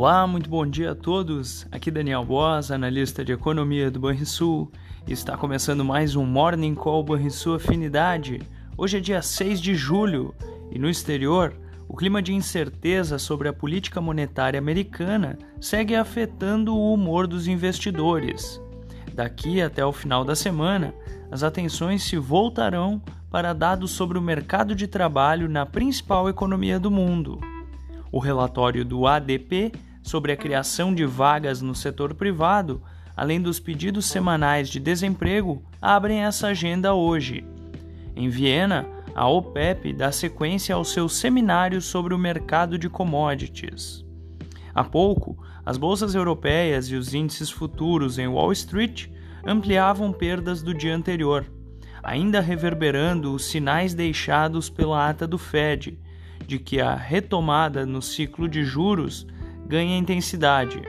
Olá, muito bom dia a todos. Aqui Daniel Boas, analista de economia do Banrisul, está começando mais um Morning Call Banrisul Afinidade. Hoje é dia 6 de julho e no exterior, o clima de incerteza sobre a política monetária americana segue afetando o humor dos investidores. Daqui até o final da semana, as atenções se voltarão para dados sobre o mercado de trabalho na principal economia do mundo. O relatório do ADP sobre a criação de vagas no setor privado, além dos pedidos semanais de desemprego, abrem essa agenda hoje. Em Viena, a OPEP dá sequência ao seu seminário sobre o mercado de commodities. Há pouco, as bolsas europeias e os índices futuros em Wall Street ampliavam perdas do dia anterior, ainda reverberando os sinais deixados pela ata do Fed de que a retomada no ciclo de juros ganha intensidade.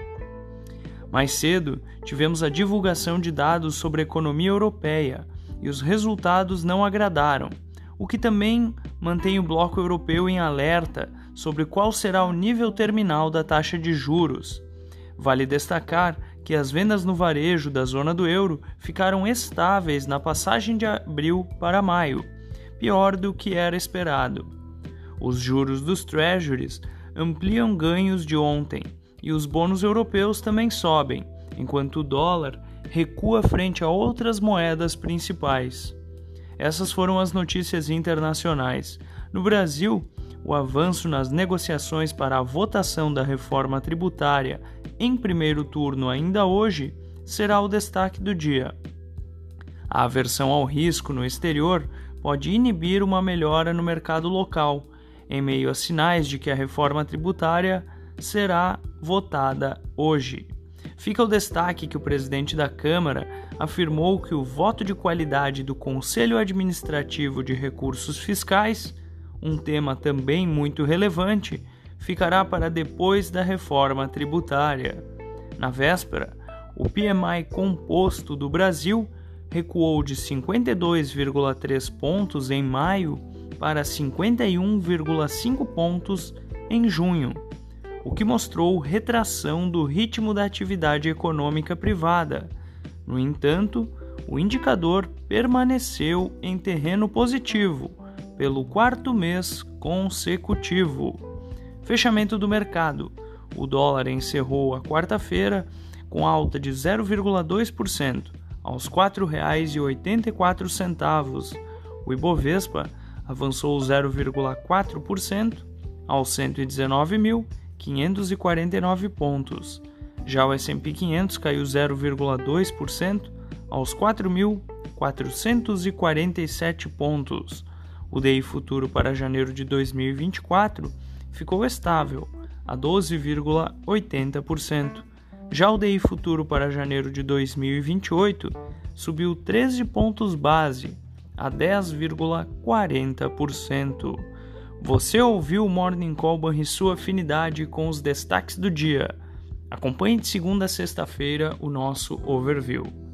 Mais cedo, tivemos a divulgação de dados sobre a economia europeia e os resultados não agradaram, o que também mantém o bloco europeu em alerta sobre qual será o nível terminal da taxa de juros. Vale destacar que as vendas no varejo da zona do euro ficaram estáveis na passagem de abril para maio, pior do que era esperado. Os juros dos treasuries ampliam ganhos de ontem e os bônus europeus também sobem, enquanto o dólar recua frente a outras moedas principais. Essas foram as notícias internacionais. No Brasil, o avanço nas negociações para a votação da reforma tributária em primeiro turno ainda hoje será o destaque do dia. A aversão ao risco no exterior pode inibir uma melhora no mercado local em meio a sinais de que a reforma tributária será votada hoje. Fica o destaque que o presidente da Câmara afirmou que o voto de qualidade do Conselho Administrativo de Recursos Fiscais, um tema também muito relevante, ficará para depois da reforma tributária. Na véspera, o PMI composto do Brasil recuou de 52,3 pontos em maio para 51,5 pontos em junho, o que mostrou retração do ritmo da atividade econômica privada. No entanto, o indicador permaneceu em terreno positivo pelo quarto mês consecutivo. Fechamento do mercado. O dólar encerrou a quarta-feira com alta de 0,2% aos R$ 4,84. O Ibovespa avançou 0,4% aos 119.549 pontos. Já o S&P 500 caiu 0,2% aos 4.447 pontos. O DI futuro para janeiro de 2024 ficou estável a 12,80%. Já o DI futuro para janeiro de 2028 subiu 13 pontos base a 10,40%. Você ouviu o Morning Call e sua afinidade com os destaques do dia. Acompanhe de segunda a sexta-feira o nosso overview.